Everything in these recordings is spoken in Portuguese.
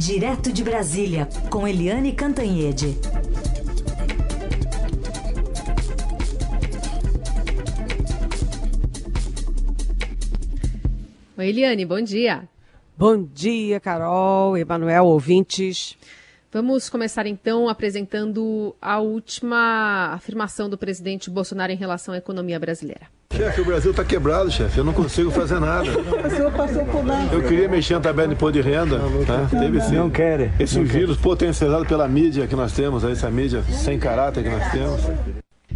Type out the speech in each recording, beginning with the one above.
Direto de Brasília, com Eliane Cantanhede. Oi, Eliane, bom dia. Bom dia, Carol, Emanuel, ouvintes. Vamos começar então apresentando a última afirmação do presidente Bolsonaro em relação à economia brasileira. Chefe, o Brasil está quebrado, chefe. Eu não consigo fazer nada. O senhor passou por lá. Eu queria mexer na tabela de imposto de renda. Tá? Teve sim. Não quer. Esse não vírus quer. potencializado pela mídia que nós temos, essa mídia sem caráter que nós temos.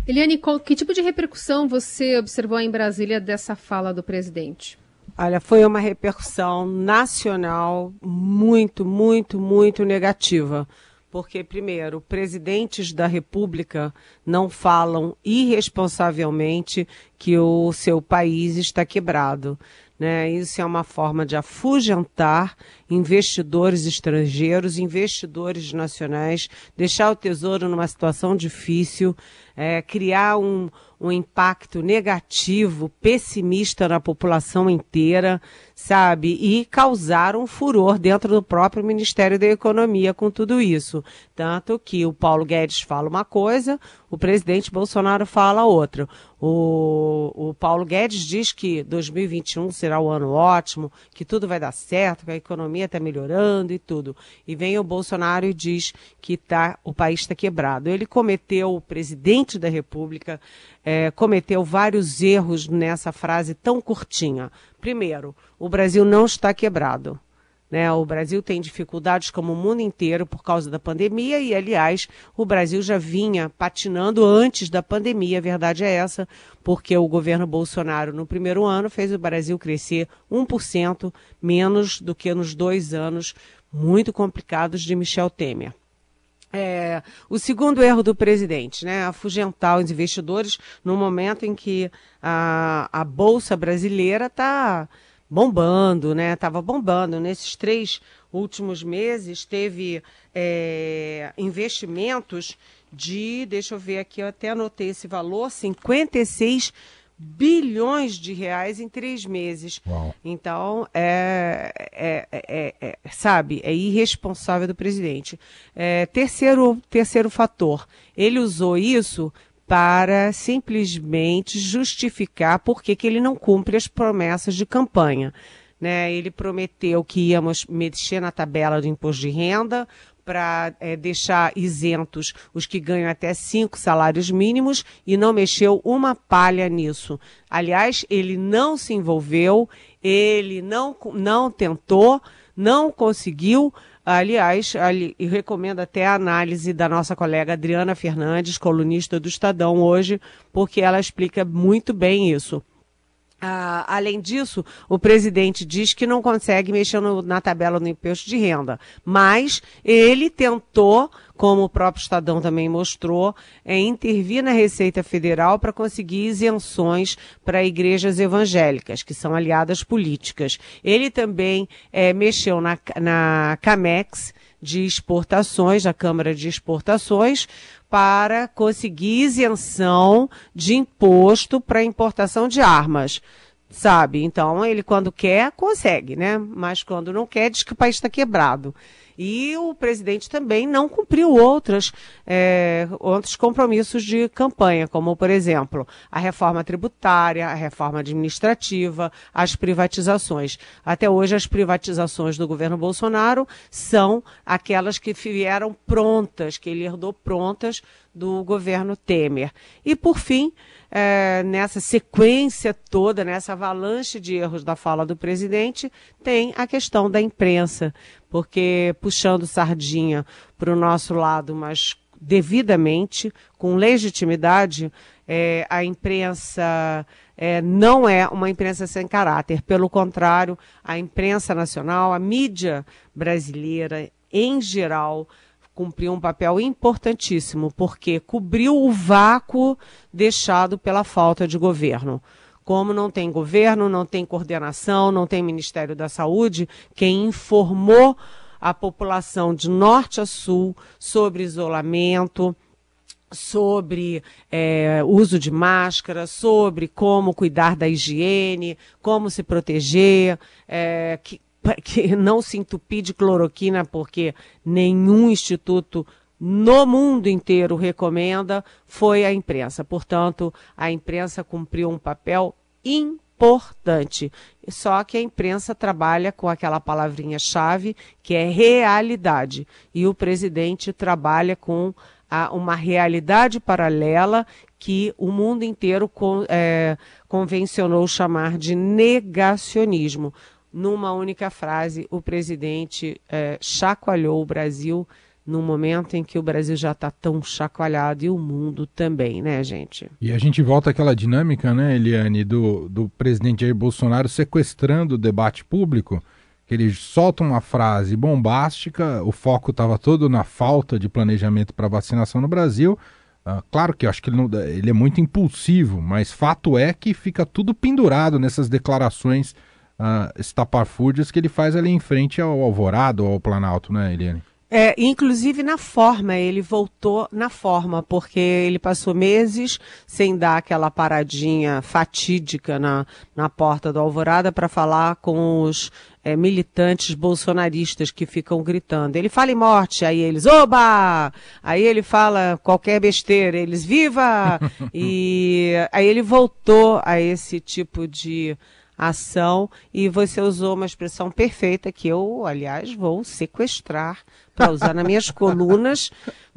Eliane, que tipo de repercussão você observou em Brasília dessa fala do presidente? Olha, foi uma repercussão nacional muito, muito, muito negativa. Porque, primeiro, presidentes da República não falam irresponsavelmente que o seu país está quebrado. Né? Isso é uma forma de afugentar investidores estrangeiros, investidores nacionais, deixar o tesouro numa situação difícil, é, criar um, um impacto negativo, pessimista na população inteira, sabe? E causar um furor dentro do próprio Ministério da Economia com tudo isso. Tanto que o Paulo Guedes fala uma coisa, o presidente Bolsonaro fala outra. O, o Paulo Guedes diz que 2021 será o um ano ótimo, que tudo vai dar certo, que a economia está melhorando e tudo. E vem o Bolsonaro e diz que tá, o país está quebrado. Ele cometeu, o presidente da República, é, cometeu vários erros nessa frase tão curtinha. Primeiro, o Brasil não está quebrado. Né? O Brasil tem dificuldades como o mundo inteiro por causa da pandemia e, aliás, o Brasil já vinha patinando antes da pandemia, a verdade é essa, porque o governo Bolsonaro, no primeiro ano, fez o Brasil crescer 1% menos do que nos dois anos muito complicados de Michel Temer. É, o segundo erro do presidente, né, afugentar os investidores no momento em que a, a Bolsa brasileira está bombando, né? Estava bombando. Nesses três últimos meses teve é, investimentos de, deixa eu ver aqui, eu até anotei esse valor, 56 bilhões de reais em três meses. Uau. Então, é, é, é, é, sabe, é irresponsável do presidente. terceiro, terceiro fator, ele usou isso para simplesmente justificar por que, ele não cumpre as promessas de campanha. Né? Ele prometeu que íamos mexer na tabela do imposto de renda para é, deixar isentos os que ganham até cinco salários mínimos e não mexeu uma palha nisso. Aliás, ele não se envolveu, ele não, não tentou, não conseguiu. Aliás, ali, e recomendo até a análise da nossa colega Adriana Fernandes, colunista do Estadão hoje, porque ela explica muito bem isso. Ah, além disso, o presidente diz que não consegue mexer no, na tabela do imposto de renda, mas ele tentou, como o próprio Estadão também mostrou, é, intervir na Receita Federal para conseguir isenções para igrejas evangélicas, que são aliadas políticas. Ele também é, mexeu na, na CAMEX, de exportações, a Câmara de Exportações, para conseguir isenção de imposto para importação de armas. Sabe? Então, ele quando quer, consegue, né? Mas quando não quer, diz que o país está quebrado. E o presidente também não cumpriu outras, é, outros compromissos de campanha, como, por exemplo, a reforma tributária, a reforma administrativa, as privatizações. Até hoje, as privatizações do governo Bolsonaro são aquelas que vieram prontas, que ele herdou prontas do governo Temer. E, por fim, é, nessa sequência toda, nessa avalanche de erros da fala do presidente, tem a questão da imprensa, porque puxando sardinha para o nosso lado, mas devidamente, com legitimidade, é, a imprensa é, não é uma imprensa sem caráter. Pelo contrário, a imprensa nacional, a mídia brasileira em geral, cumpriu um papel importantíssimo, porque cobriu o vácuo deixado pela falta de governo. Como não tem governo, não tem coordenação, não tem Ministério da Saúde, quem informou a população de norte a sul sobre isolamento, sobre é, uso de máscara, sobre como cuidar da higiene, como se proteger, é, que, que não se entupir de cloroquina, porque nenhum instituto no mundo inteiro recomenda, foi a imprensa. Portanto, a imprensa cumpriu um papel importante. Só que a imprensa trabalha com aquela palavrinha-chave que é realidade. E o presidente trabalha com a, uma realidade paralela que o mundo inteiro con, é, convencionou chamar de negacionismo. Numa única frase, o presidente é, chacoalhou o Brasil num momento em que o Brasil já está tão chacoalhado e o mundo também, né, gente? E a gente volta àquela dinâmica, né, Eliane, do, do presidente Jair Bolsonaro sequestrando o debate público, que ele solta uma frase bombástica, o foco estava todo na falta de planejamento para vacinação no Brasil. Uh, claro que eu acho que ele, não, ele é muito impulsivo, mas fato é que fica tudo pendurado nessas declarações uh, estapafúrdias que ele faz ali em frente ao Alvorado, ao Planalto, né, Eliane? É, inclusive na forma, ele voltou na forma, porque ele passou meses sem dar aquela paradinha fatídica na, na porta do Alvorada para falar com os é, militantes bolsonaristas que ficam gritando. Ele fala em morte, aí eles, oba! Aí ele fala qualquer besteira, eles, viva! e aí ele voltou a esse tipo de ação e você usou uma expressão perfeita que eu, aliás, vou sequestrar para usar nas minhas colunas,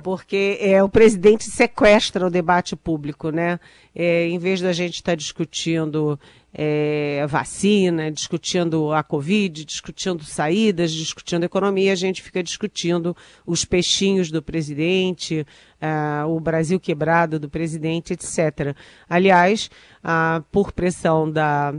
porque é, o presidente sequestra o debate público, né? É, em vez da gente estar tá discutindo é, vacina, discutindo a Covid, discutindo saídas, discutindo economia, a gente fica discutindo os peixinhos do presidente, uh, o Brasil quebrado do presidente, etc. Aliás, uh, por pressão da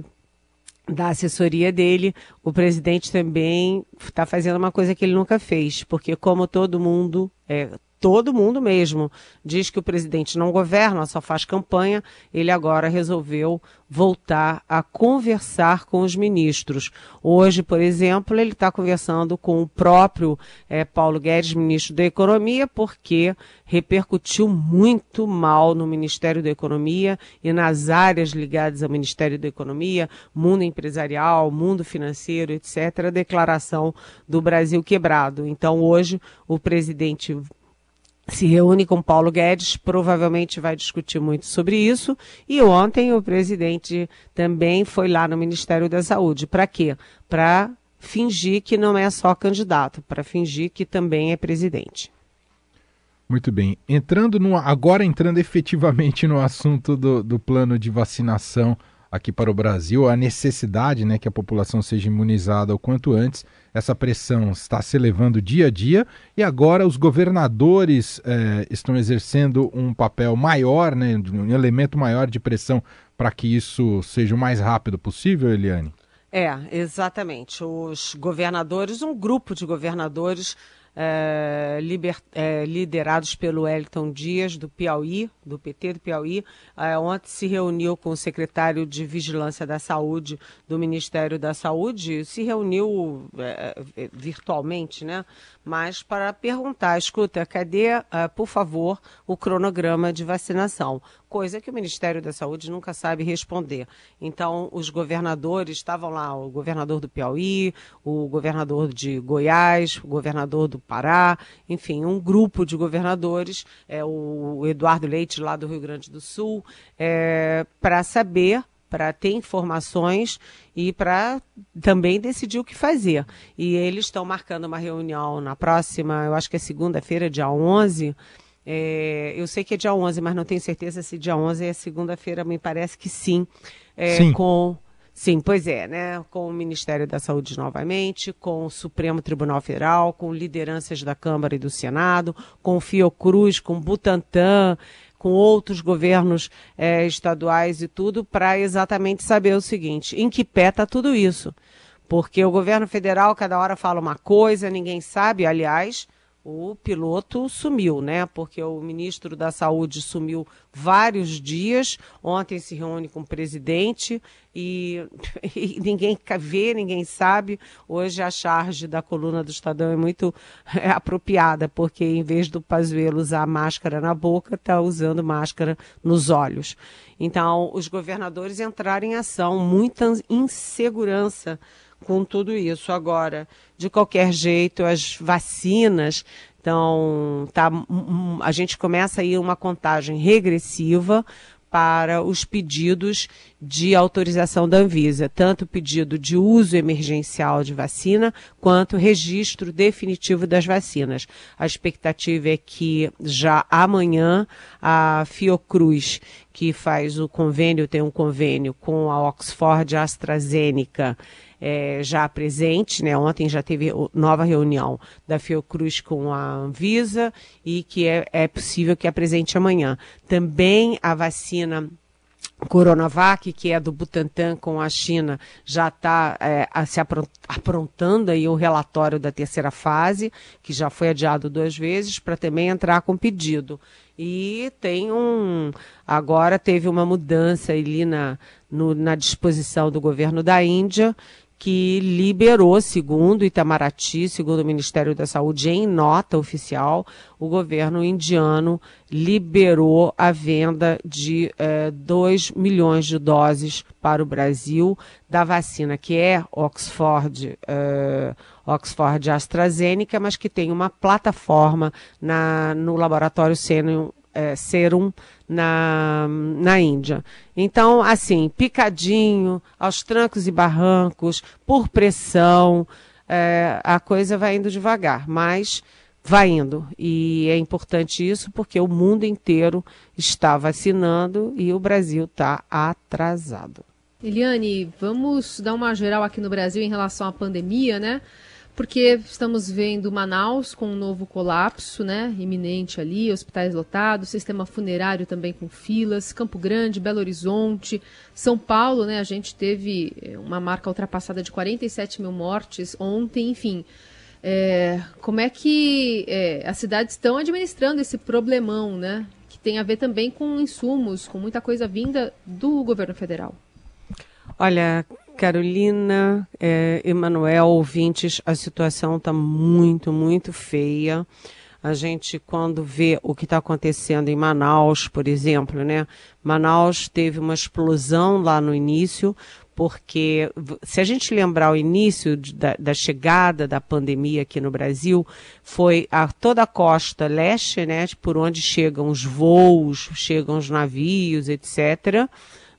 da assessoria dele, o presidente também está fazendo uma coisa que ele nunca fez, porque como todo mundo, é, todo mundo mesmo diz que o presidente não governa, só faz campanha, ele agora resolveu voltar a conversar com os ministros. Hoje, por exemplo, ele está conversando com o próprio é, Paulo Guedes, ministro da Economia, porque repercutiu muito mal no Ministério da Economia e nas áreas ligadas ao Ministério da Economia, mundo empresarial, mundo financeiro, etc., a declaração do Brasil quebrado. Então, hoje, o presidente se reúne com Paulo Guedes, provavelmente vai discutir muito sobre isso. E ontem o presidente também foi lá no Ministério da Saúde. Para quê? Para fingir que não é só candidato, para fingir que também é presidente. Muito bem. Entrando no, agora entrando efetivamente no assunto do, do plano de vacinação aqui para o Brasil, a necessidade né, que a população seja imunizada o quanto antes. Essa pressão está se elevando dia a dia e agora os governadores eh, estão exercendo um papel maior, né, um elemento maior de pressão para que isso seja o mais rápido possível, Eliane? É, exatamente. Os governadores, um grupo de governadores é, liber, é, liderados pelo Wellington Dias, do Piauí, do PT do Piauí. É, ontem se reuniu com o secretário de Vigilância da Saúde do Ministério da Saúde, se reuniu virtualmente, né? Mas para perguntar, escuta, cadê, por favor, o cronograma de vacinação? Coisa que o Ministério da Saúde nunca sabe responder. Então, os governadores estavam lá, o governador do Piauí, o governador de Goiás, o governador do Pará, enfim, um grupo de governadores, é, o Eduardo Leite, lá do Rio Grande do Sul, é, para saber para ter informações e para também decidir o que fazer. E eles estão marcando uma reunião na próxima, eu acho que é segunda-feira, dia 11. É, eu sei que é dia 11, mas não tenho certeza se dia 11 é segunda-feira, me parece que sim. É, sim. Com Sim, pois é, né? Com o Ministério da Saúde novamente, com o Supremo Tribunal Federal, com lideranças da Câmara e do Senado, com o Fiocruz, com o Butantan, com outros governos é, estaduais e tudo, para exatamente saber o seguinte: em que pé está tudo isso? Porque o governo federal cada hora fala uma coisa, ninguém sabe, aliás o piloto sumiu, né? Porque o ministro da Saúde sumiu vários dias. Ontem se reúne com o presidente e, e, ninguém vê, ninguém sabe. Hoje a charge da coluna do Estadão é muito é, apropriada, porque em vez do Pazuello usar máscara na boca, está usando máscara nos olhos. Então, os governadores entraram em ação, muita insegurança com tudo isso. Agora, de qualquer jeito, as vacinas então, tá, a gente começa aí uma contagem regressiva para os pedidos de autorização da Anvisa, tanto pedido de uso emergencial de vacina quanto registro definitivo das vacinas. A expectativa é que já amanhã a Fiocruz, que faz o convênio, tem um convênio com a Oxford AstraZeneca, é, já presente, né? Ontem já teve nova reunião da Fiocruz com a Anvisa e que é, é possível que apresente amanhã. Também a vacina Coronavac, que é do Butantan com a China, já está é, se aprontando aí o relatório da terceira fase, que já foi adiado duas vezes, para também entrar com pedido. E tem um. Agora teve uma mudança ali na, no, na disposição do governo da Índia, que liberou, segundo Itamaraty, segundo o Ministério da Saúde, em nota oficial, o governo indiano liberou a venda de 2 eh, milhões de doses para o Brasil da vacina que é Oxford, eh, Oxford AstraZeneca, mas que tem uma plataforma na, no laboratório Serum, eh, Serum na, na Índia. Então, assim, picadinho, aos trancos e barrancos, por pressão, é, a coisa vai indo devagar, mas vai indo. E é importante isso porque o mundo inteiro está vacinando e o Brasil está atrasado. Eliane, vamos dar uma geral aqui no Brasil em relação à pandemia, né? Porque estamos vendo Manaus com um novo colapso, né, iminente ali, hospitais lotados, sistema funerário também com filas, Campo Grande, Belo Horizonte, São Paulo, né, a gente teve eh, uma marca ultrapassada de 47 mil mortes ontem, enfim. É, como é que é, as cidades estão administrando esse problemão, né, que tem a ver também com insumos, com muita coisa vinda do governo federal? Olha, Carolina, é, Emanuel, ouvintes, a situação está muito, muito feia. A gente, quando vê o que está acontecendo em Manaus, por exemplo, né? Manaus teve uma explosão lá no início, porque se a gente lembrar o início da, da, chegada da pandemia aqui no Brasil, foi a toda a costa leste, né? Por onde chegam os voos, chegam os navios, etc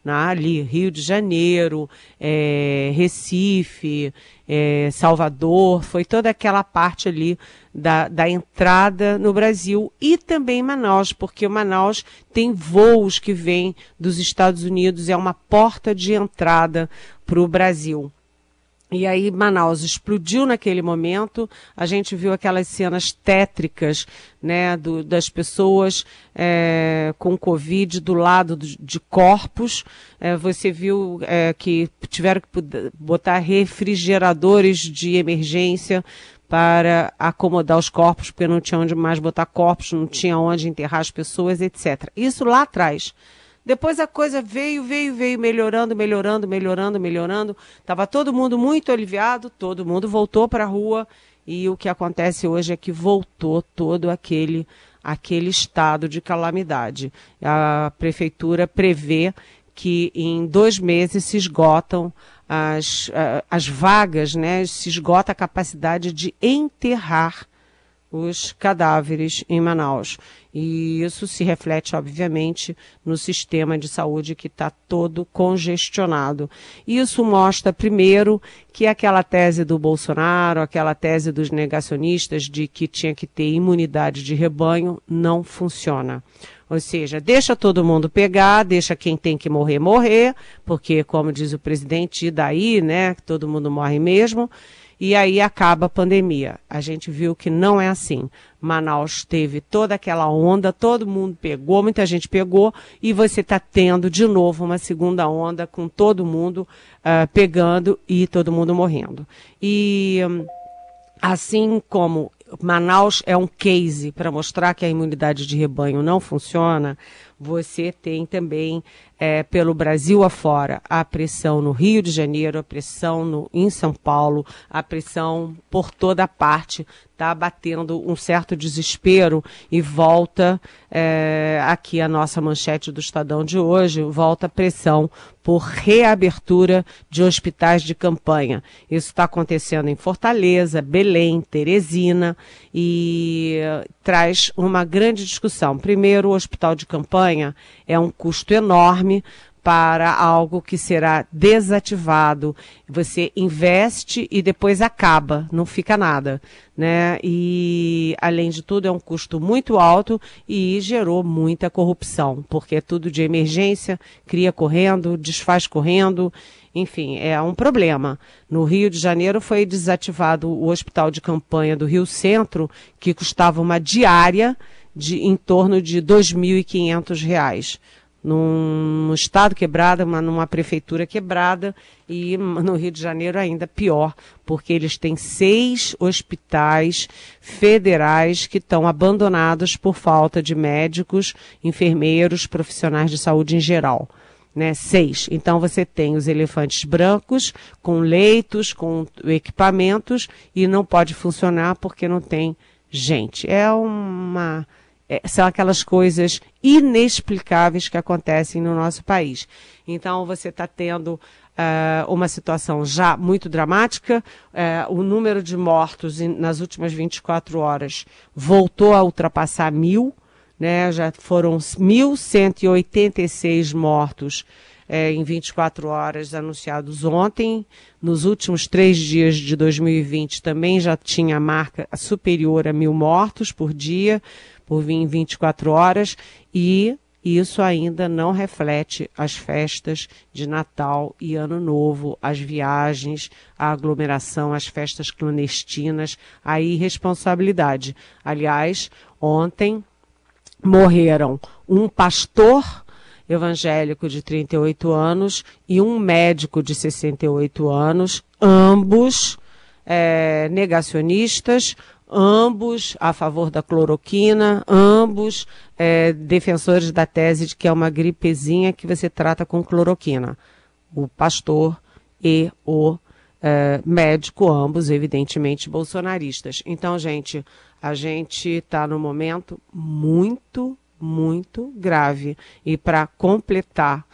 né, ali Rio de Janeiro, é, Recife, é, Salvador, foi toda aquela parte ali da, da entrada no Brasil e também Manaus, porque Manaus tem voos que vêm dos Estados Unidos, é uma porta de entrada para o Brasil. E aí Manaus explodiu naquele momento. A gente viu aquelas cenas tétricas, né, do, das pessoas é, com Covid do lado de corpos. É, você viu é, que tiveram que botar refrigeradores de emergência para acomodar os corpos, porque não tinha onde mais botar corpos, não tinha onde enterrar as pessoas, etc. Isso lá atrás. Depois a coisa veio, veio, veio melhorando, melhorando, melhorando, melhorando. Tava todo mundo muito aliviado, todo mundo voltou para a rua e o que acontece hoje é que voltou todo aquele aquele estado de calamidade. A prefeitura prevê que em dois meses se esgotam as, as vagas, né? Se esgota a capacidade de enterrar os cadáveres em Manaus. E isso se reflete, obviamente, no sistema de saúde que está todo congestionado. Isso mostra, primeiro, que aquela tese do Bolsonaro, aquela tese dos negacionistas de que tinha que ter imunidade de rebanho, não funciona. Ou seja, deixa todo mundo pegar, deixa quem tem que morrer morrer, porque, como diz o presidente, daí, né, todo mundo morre mesmo e aí acaba a pandemia. A gente viu que não é assim. Manaus teve toda aquela onda, todo mundo pegou, muita gente pegou, e você está tendo de novo uma segunda onda com todo mundo uh, pegando e todo mundo morrendo. E assim como Manaus é um case para mostrar que a imunidade de rebanho não funciona, você tem também é, pelo Brasil afora a pressão no Rio de Janeiro, a pressão no, em São Paulo, a pressão por toda parte está batendo um certo desespero e volta é, aqui a nossa manchete do Estadão de hoje, volta a pressão por reabertura de hospitais de campanha. Isso está acontecendo em Fortaleza, Belém, Teresina e traz uma grande discussão. Primeiro, o hospital de campanha é um custo enorme para algo que será desativado. Você investe e depois acaba, não fica nada, né? E além de tudo é um custo muito alto e gerou muita corrupção, porque é tudo de emergência, cria correndo, desfaz correndo, enfim, é um problema. No Rio de Janeiro foi desativado o hospital de campanha do Rio Centro, que custava uma diária de em torno de R$ 2.500 num estado quebrado, uma, numa prefeitura quebrada e no Rio de Janeiro ainda pior, porque eles têm seis hospitais federais que estão abandonados por falta de médicos, enfermeiros, profissionais de saúde em geral. Né, seis. Então você tem os elefantes brancos com leitos, com equipamentos e não pode funcionar porque não tem gente. É uma é, são aquelas coisas inexplicáveis que acontecem no nosso país. Então, você está tendo uh, uma situação já muito dramática. Uh, o número de mortos nas últimas 24 horas voltou a ultrapassar mil. Né? Já foram 1.186 mortos é, em 24 horas anunciados ontem. Nos últimos três dias de 2020 também já tinha marca superior a mil mortos por dia por vir em 24 horas e isso ainda não reflete as festas de Natal e Ano Novo, as viagens, a aglomeração, as festas clandestinas, a irresponsabilidade. Aliás, ontem morreram um pastor evangélico de 38 anos e um médico de 68 anos, ambos é, negacionistas, ambos a favor da cloroquina, ambos é, defensores da tese de que é uma gripezinha que você trata com cloroquina. O pastor e o é, médico, ambos evidentemente bolsonaristas. Então, gente, a gente está num momento muito, muito grave. E para completar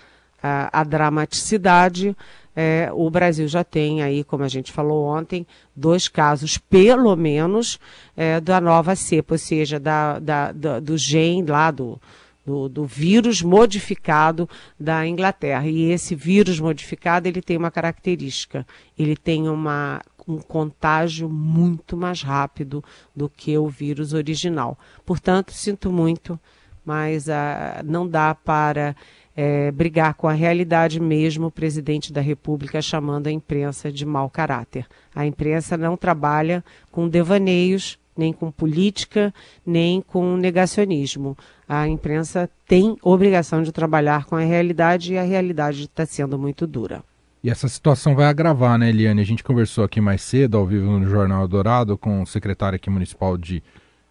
a, a dramaticidade, é, o Brasil já tem aí, como a gente falou ontem, dois casos, pelo menos, é, da nova cepa, ou seja, da, da, da, do gene lá do, do, do, vírus modificado da Inglaterra. E esse vírus modificado, ele tem uma característica, ele tem uma, um contágio muito mais rápido do que o vírus original. Portanto, sinto muito, mas ah, não dá para é, brigar com a realidade mesmo, o presidente da República chamando a imprensa de mau caráter. A imprensa não trabalha com devaneios, nem com política, nem com negacionismo. A imprensa tem obrigação de trabalhar com a realidade e a realidade está sendo muito dura. E essa situação vai agravar, né, Eliane? A gente conversou aqui mais cedo, ao vivo no Jornal Dourado, com o secretário aqui municipal de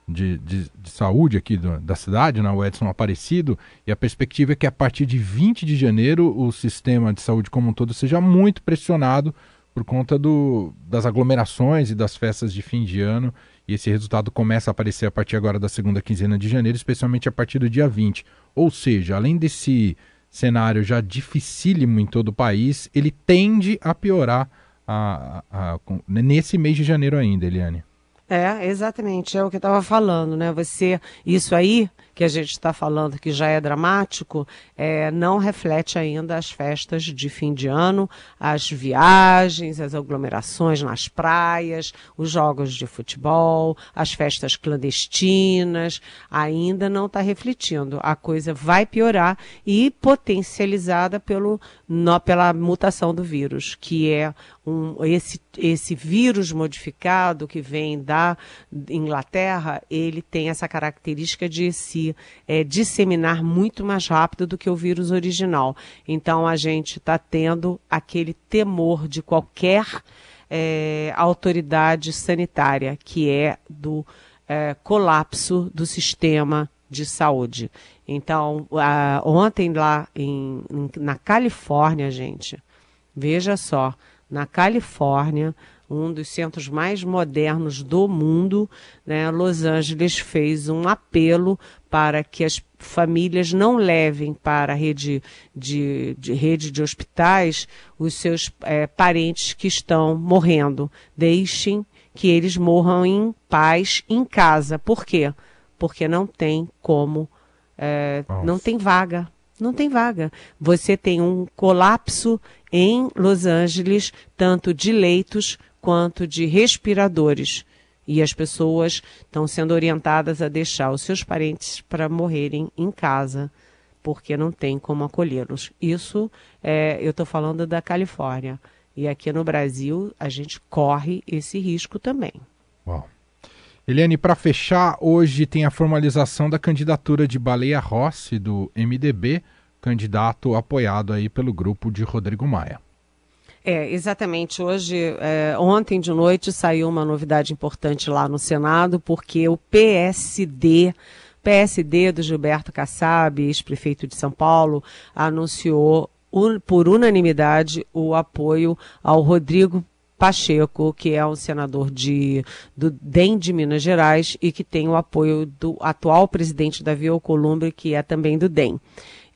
de, de, de, saúde aqui do, da cidade, na né, Edson Aparecido, e a perspectiva é que a partir de 20 de janeiro o sistema de saúde como um todo seja muito pressionado por conta do, das aglomerações e das festas de fim de ano, e esse resultado começa a aparecer a partir agora da segunda quinzena de janeiro, especialmente a partir do dia 20. Ou seja, além desse cenário já dificílimo em todo o país, ele tende a piorar a, a, a, nesse mês de janeiro ainda, Eliane. É, exatamente, é o que eu estava falando, né? Você, isso aí que a gente está falando que já é dramático, é, não reflete ainda as festas de fim de ano, as viagens, as aglomerações nas praias, os jogos de futebol, as festas clandestinas, ainda não está refletindo. A coisa vai piorar e potencializada pelo, no, pela mutação do vírus, que é um, esse, esse vírus modificado que vem da Inglaterra, ele tem essa característica de se é, disseminar muito mais rápido do que o vírus original. Então a gente está tendo aquele temor de qualquer é, autoridade sanitária, que é do é, colapso do sistema de saúde. Então, ontem lá em, em, na Califórnia, gente, veja só, na Califórnia, um dos centros mais modernos do mundo, né, Los Angeles fez um apelo para que as famílias não levem para a rede de, de rede de hospitais os seus é, parentes que estão morrendo. Deixem que eles morram em paz em casa. Por quê? Porque não tem como, é, não tem vaga. Não tem vaga. Você tem um colapso em Los Angeles, tanto de leitos quanto de respiradores. E as pessoas estão sendo orientadas a deixar os seus parentes para morrerem em casa, porque não tem como acolhê-los. Isso é, eu estou falando da Califórnia. E aqui no Brasil a gente corre esse risco também. Eliane, para fechar, hoje tem a formalização da candidatura de Baleia Rossi, do MDB, candidato apoiado aí pelo grupo de Rodrigo Maia. É, exatamente. Hoje, é, ontem de noite saiu uma novidade importante lá no Senado, porque o PSD, PSD do Gilberto Kassab, ex-prefeito de São Paulo, anunciou un, por unanimidade o apoio ao Rodrigo Pacheco, que é um senador de, do DEM de Minas Gerais e que tem o apoio do atual presidente Davi Alcolumbre, que é também do DEM.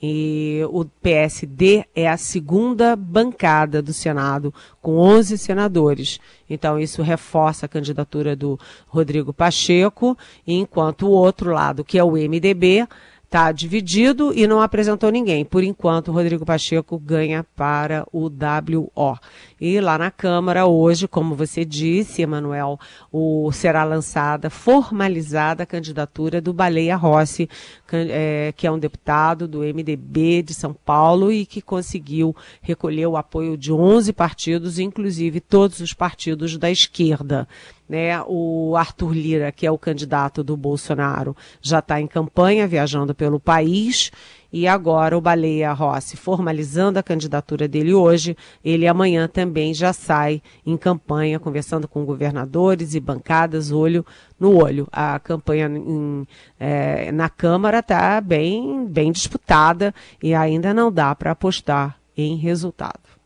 E o PSD é a segunda bancada do Senado, com 11 senadores. Então, isso reforça a candidatura do Rodrigo Pacheco, enquanto o outro lado, que é o MDB, está dividido e não apresentou ninguém. Por enquanto, Rodrigo Pacheco ganha para o WO. E lá na Câmara, hoje, como você disse, Emanuel, o, será lançada, formalizada a candidatura do Baleia Rossi, é, que é um deputado do MDB de São Paulo e que conseguiu recolher o apoio de 11 partidos, inclusive todos os partidos da esquerda né? O Arthur Lira, que é o candidato do Bolsonaro, já está em campanha, viajando pelo país. E agora o Baleia Rossi, formalizando a candidatura dele hoje, ele amanhã também já sai em campanha, conversando com governadores e bancadas, olho no olho. A campanha em, é, na Câmara está bem, bem disputada e ainda não dá para apostar em resultado.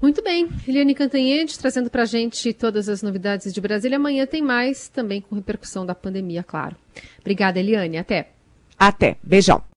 Muito bem, Eliane Cantanhede trazendo para a gente todas as novidades de Brasília. Amanhã tem mais, também com repercussão da pandemia, claro. Obrigada, Eliane. Até. Até. Beijão.